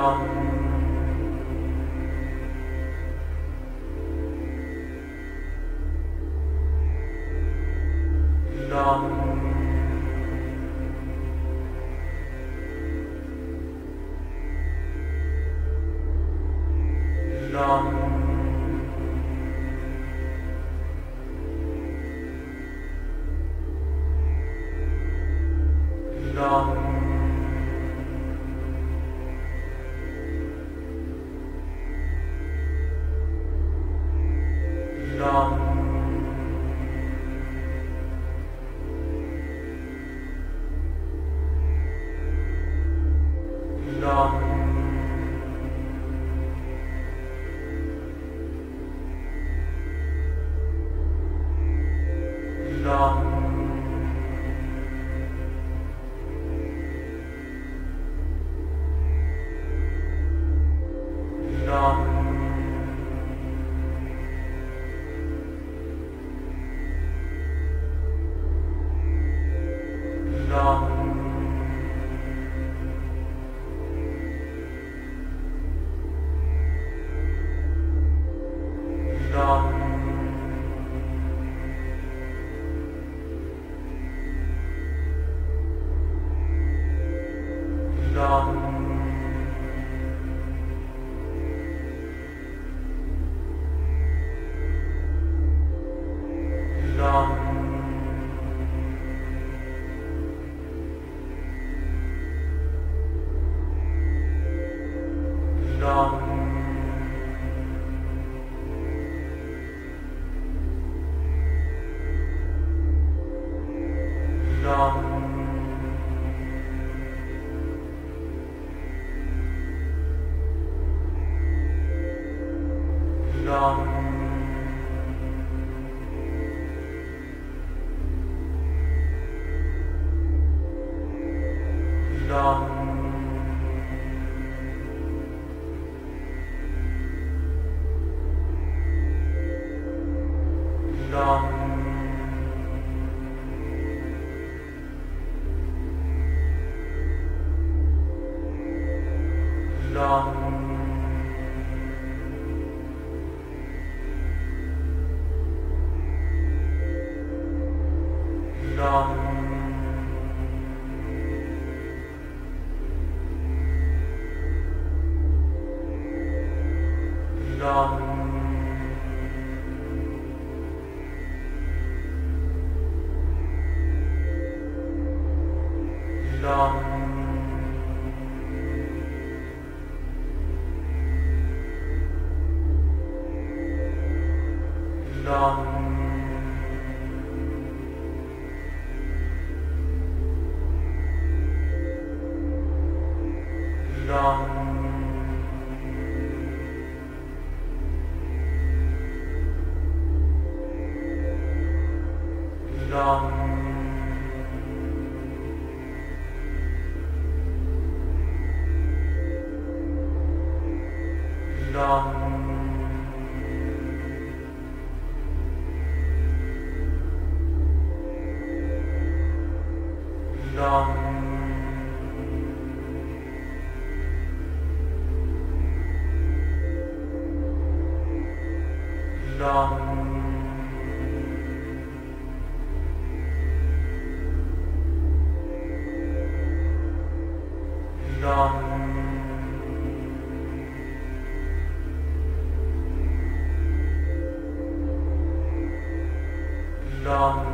long Nam long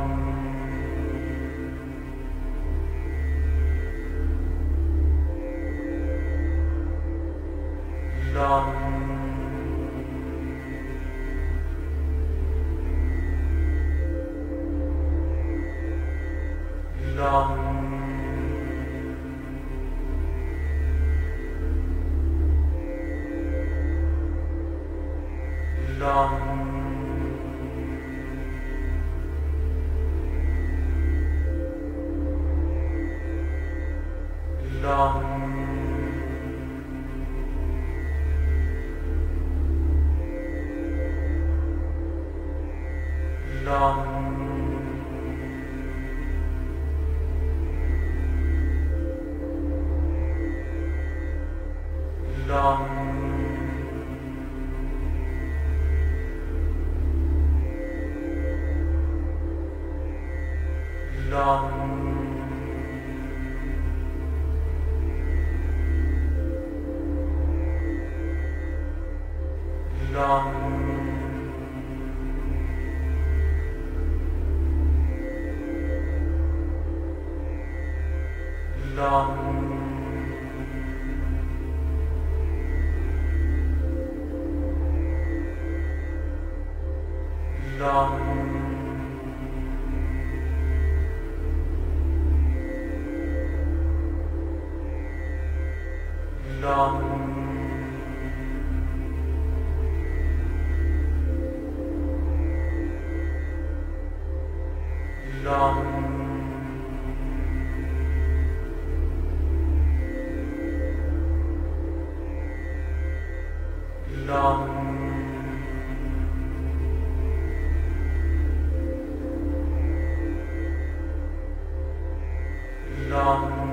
long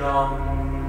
Nam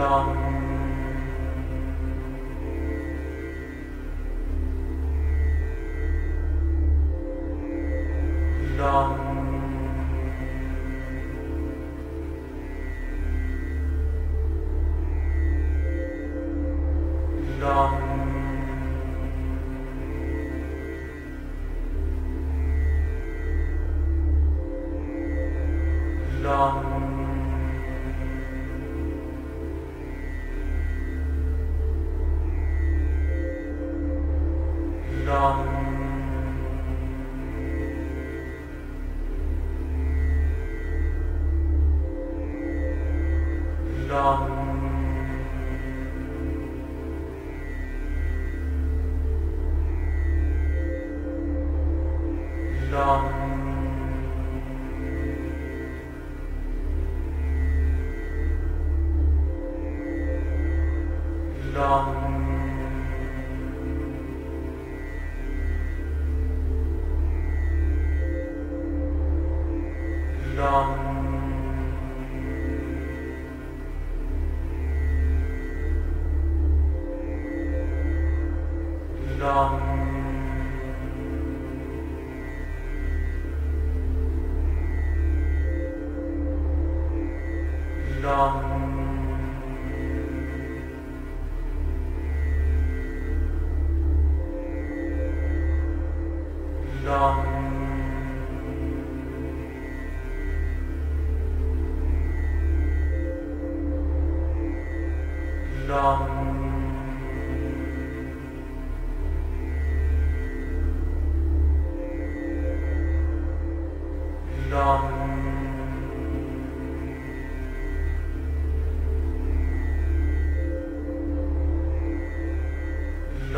No.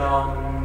对啊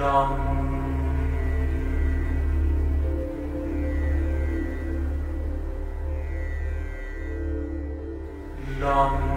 Nam. Nam.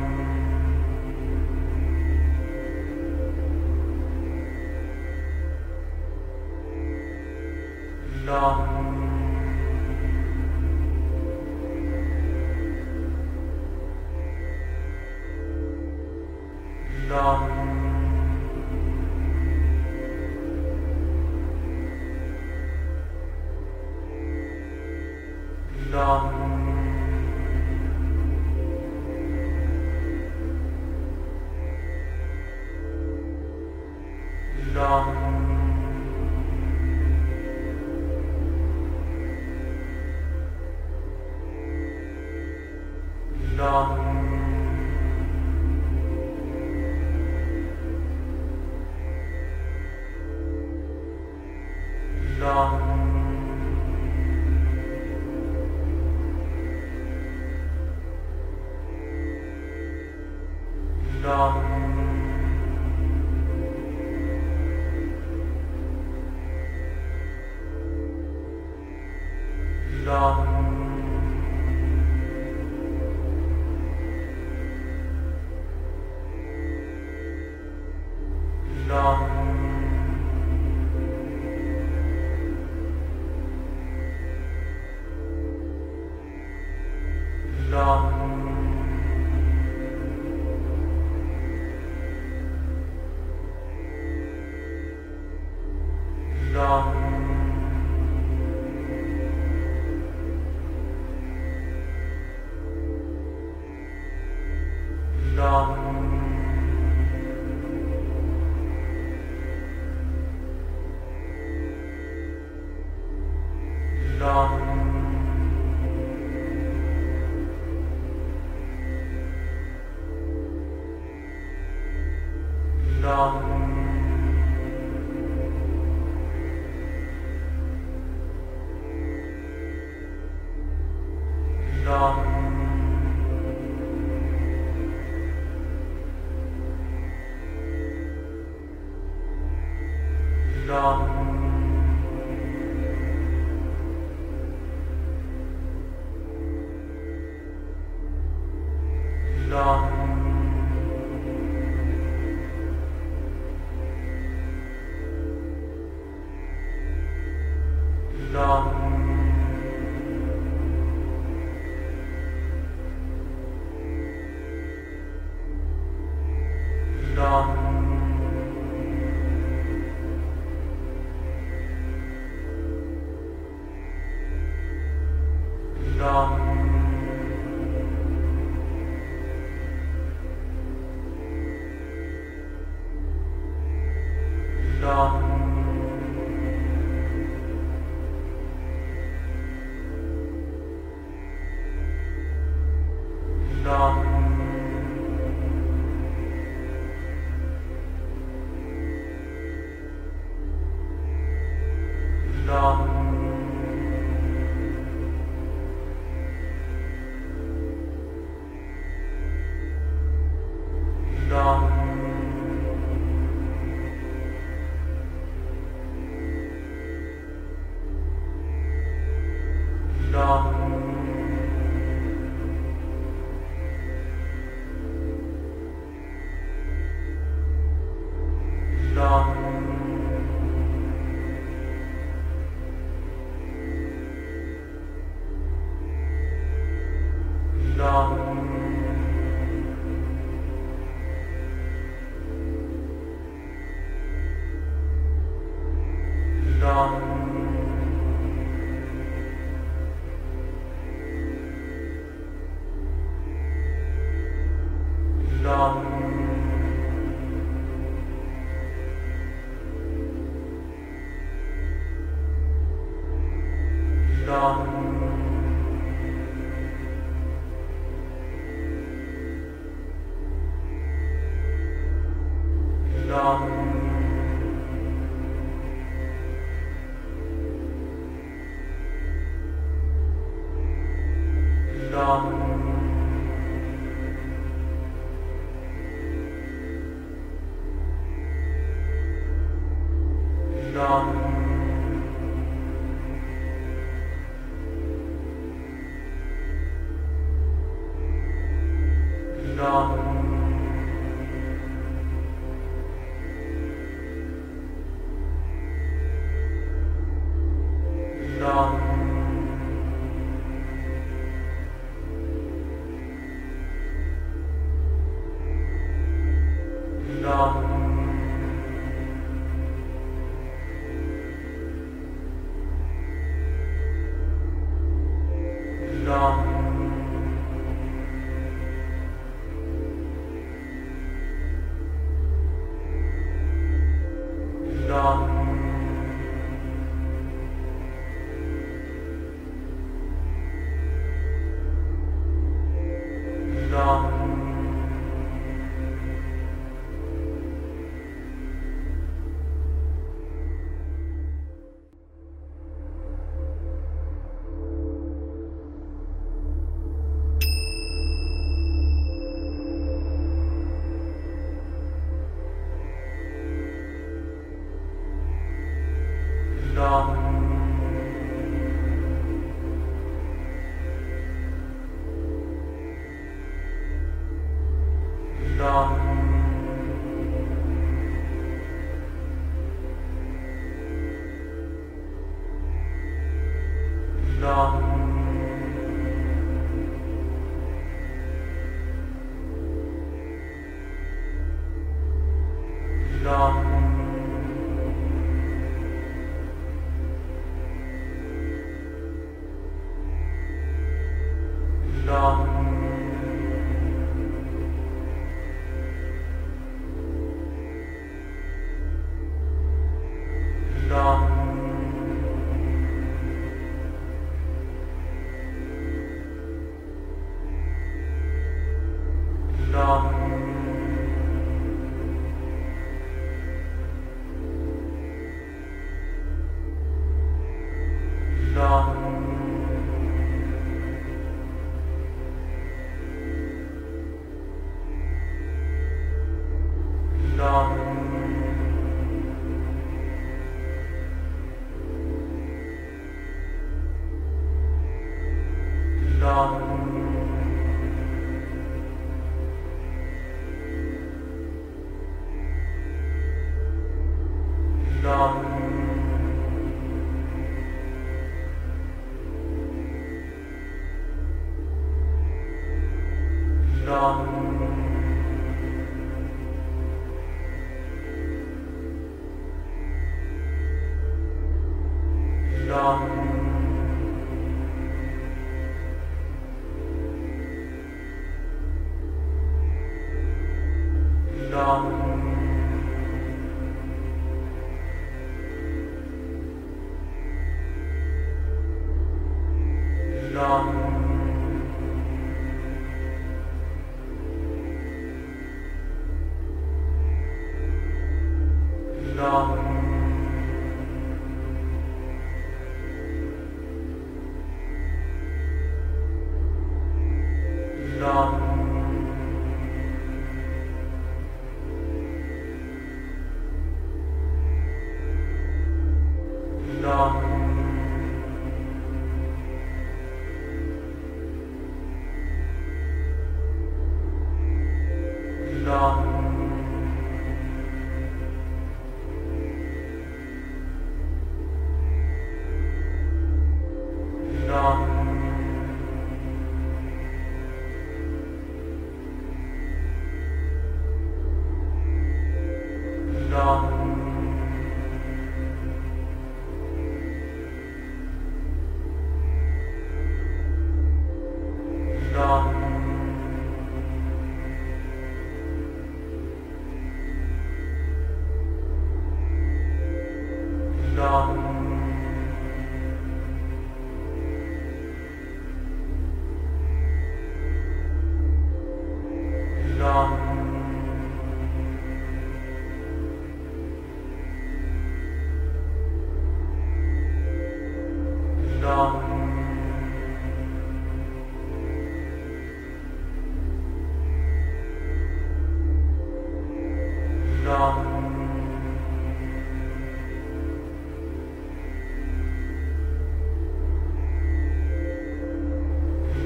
long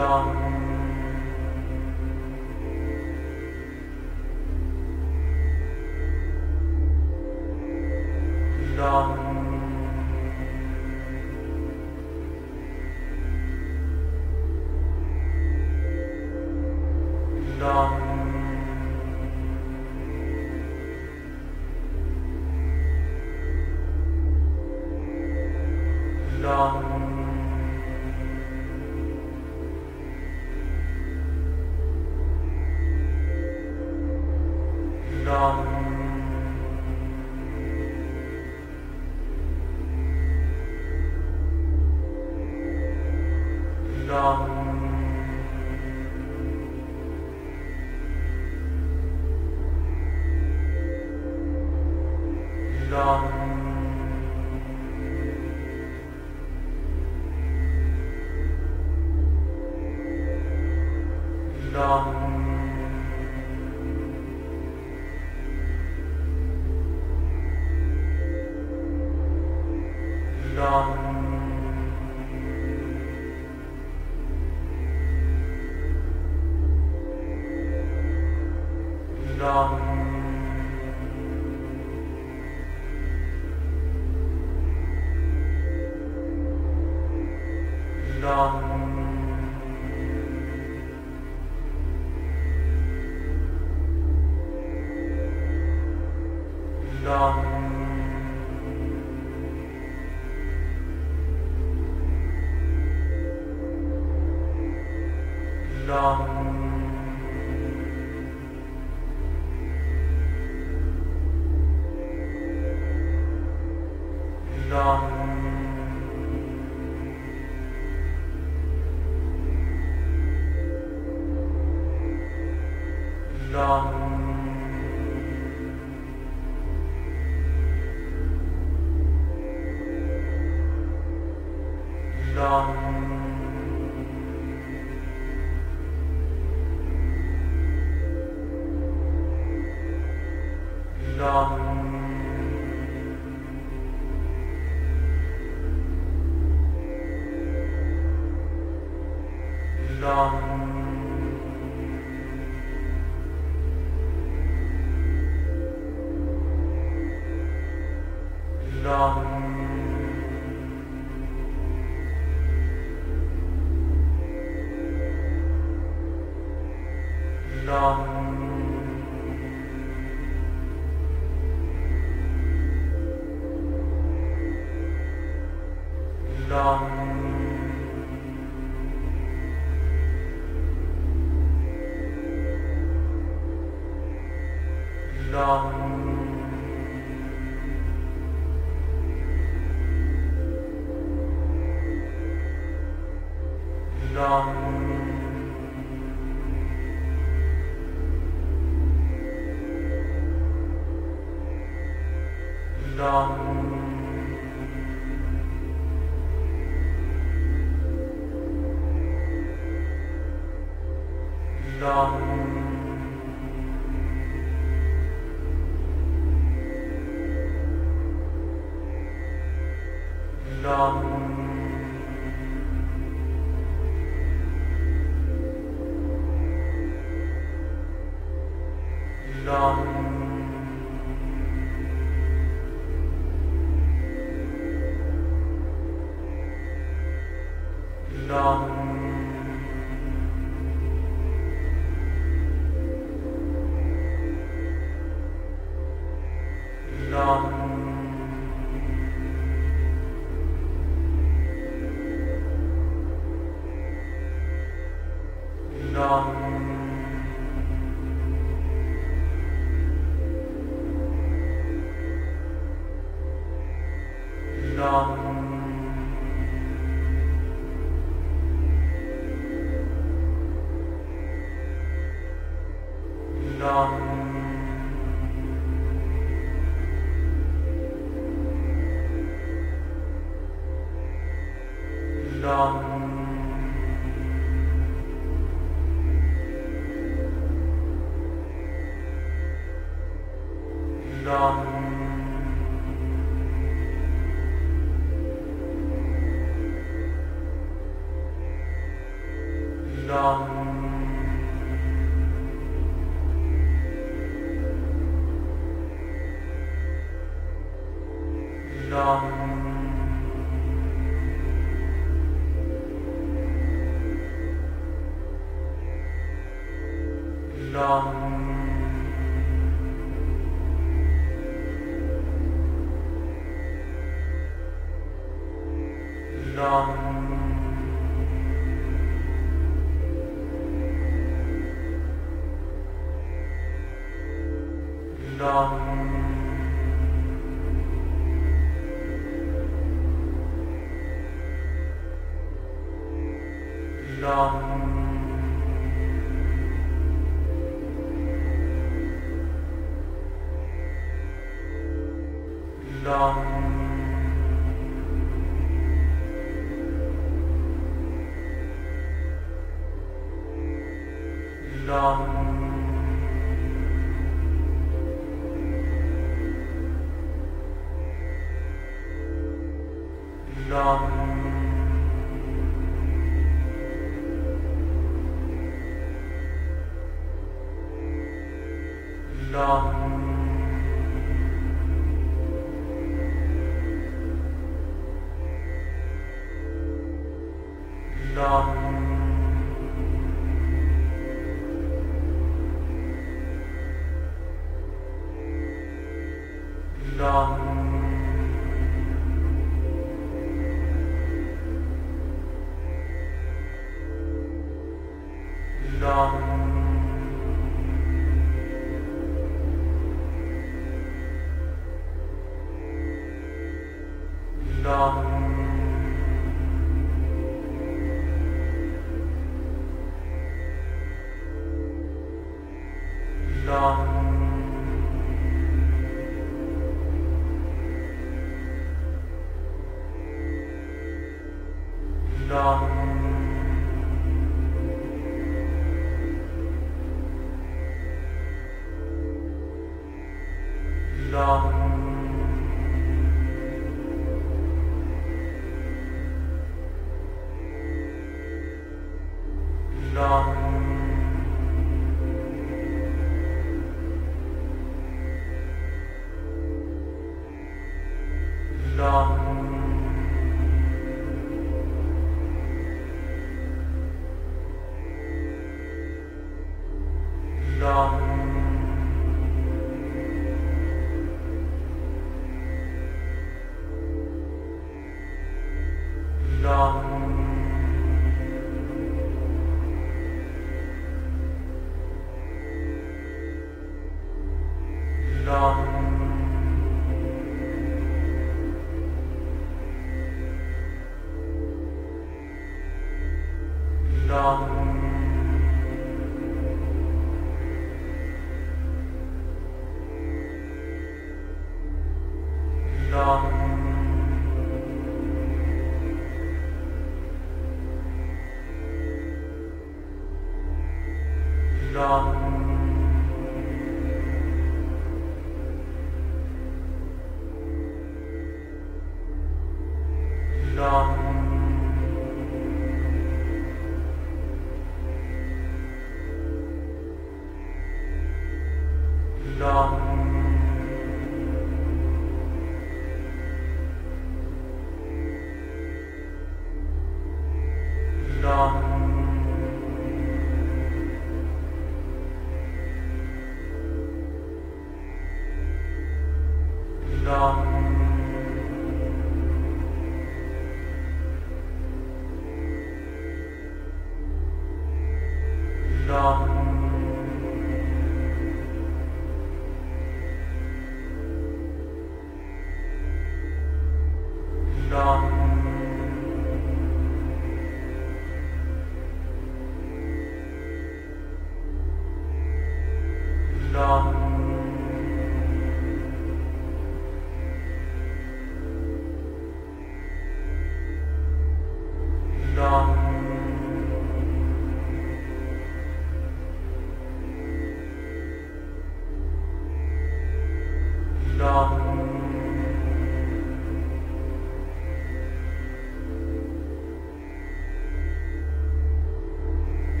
long Nam Nam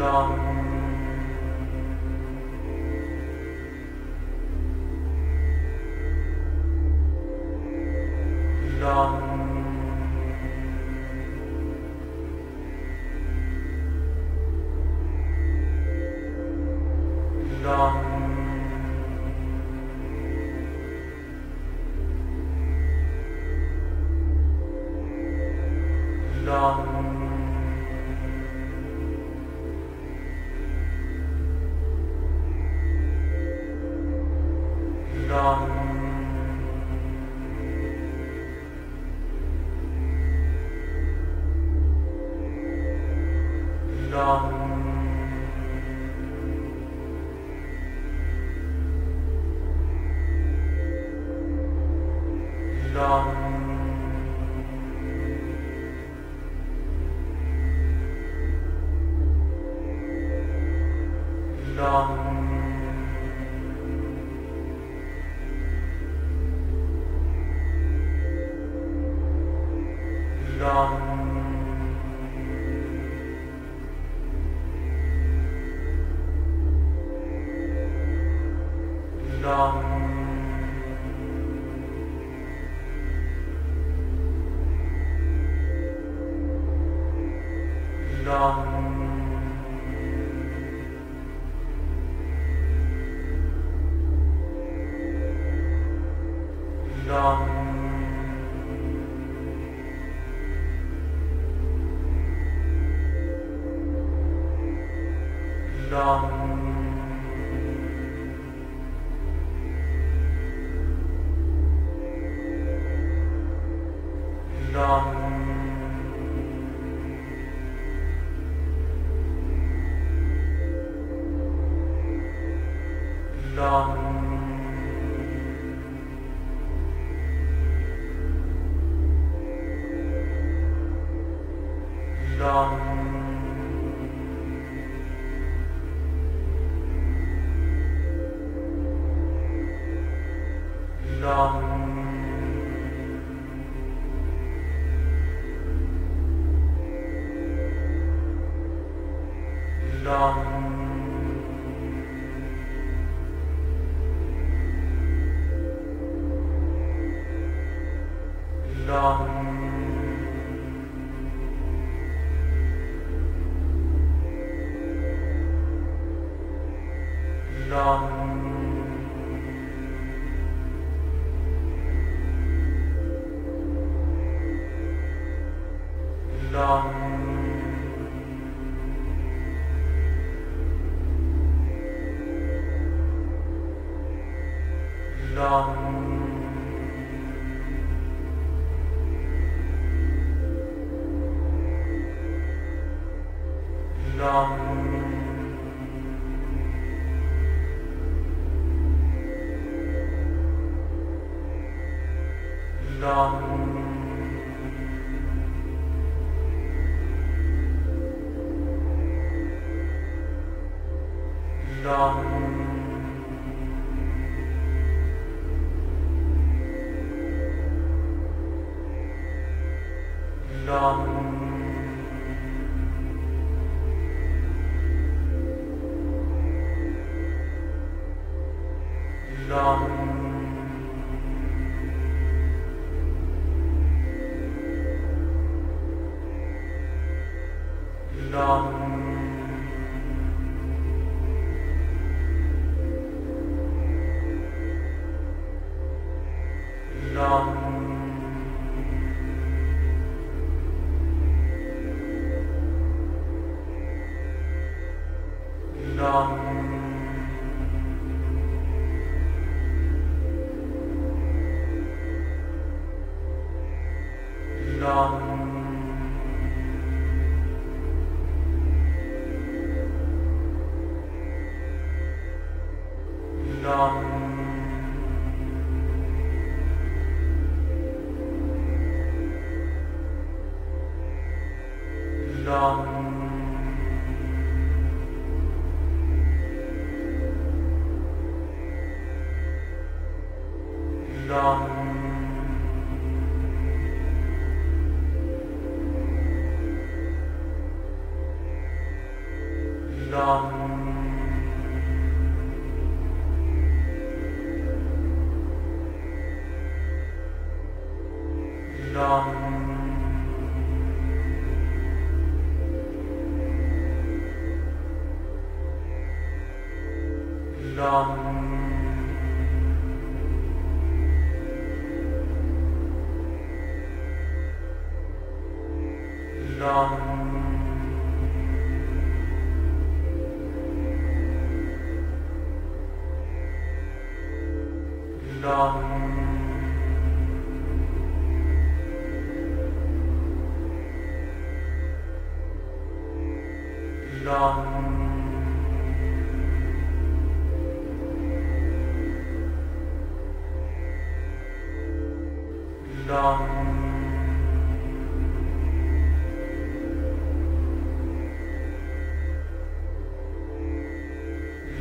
Nam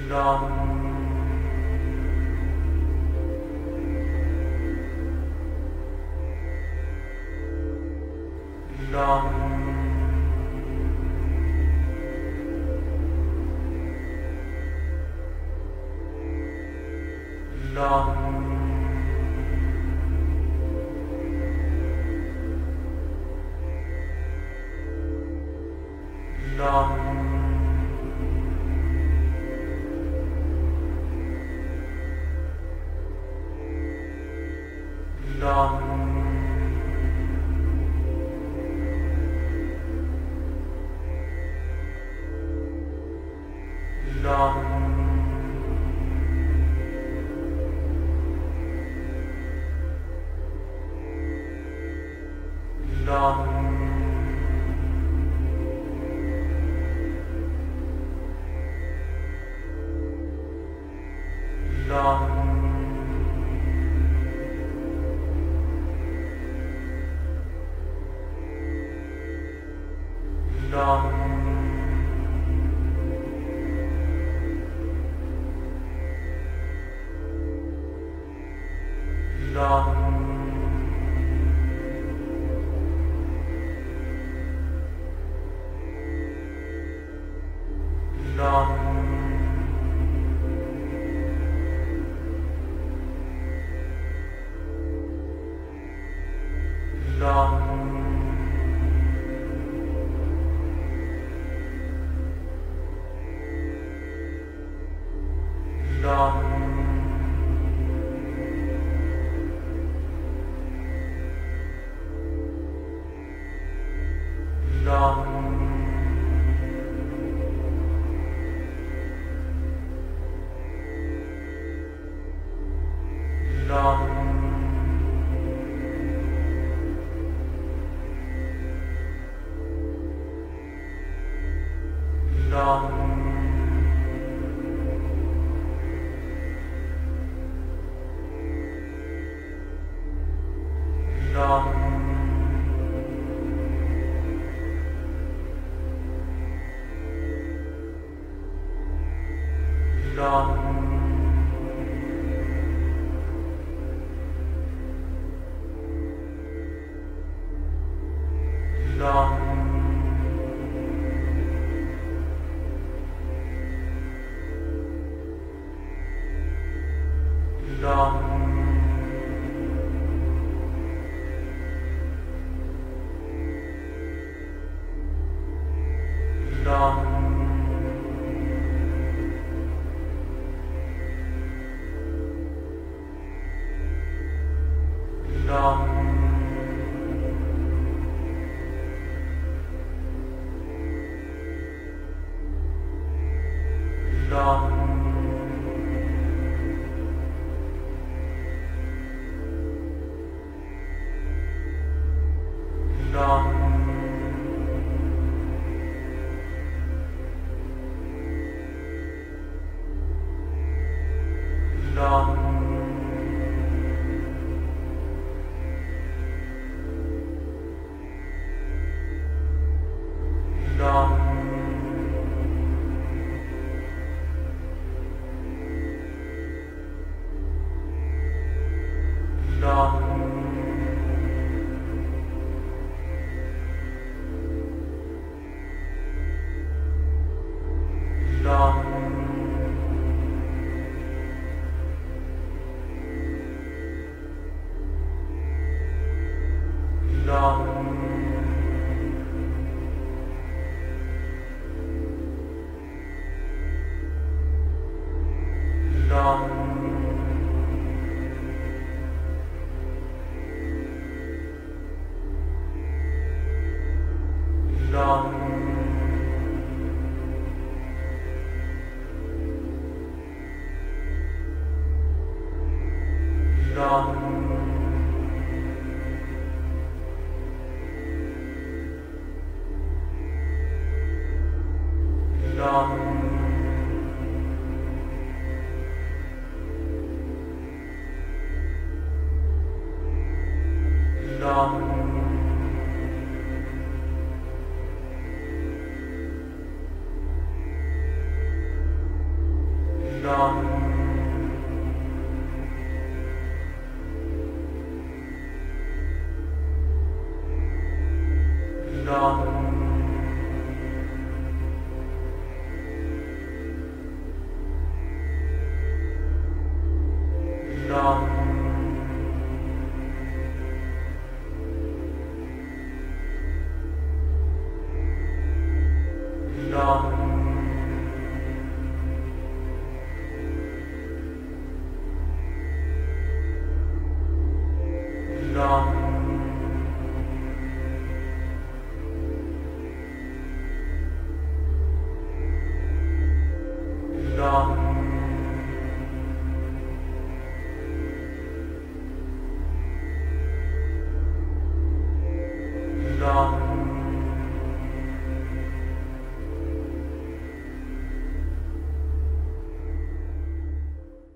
long long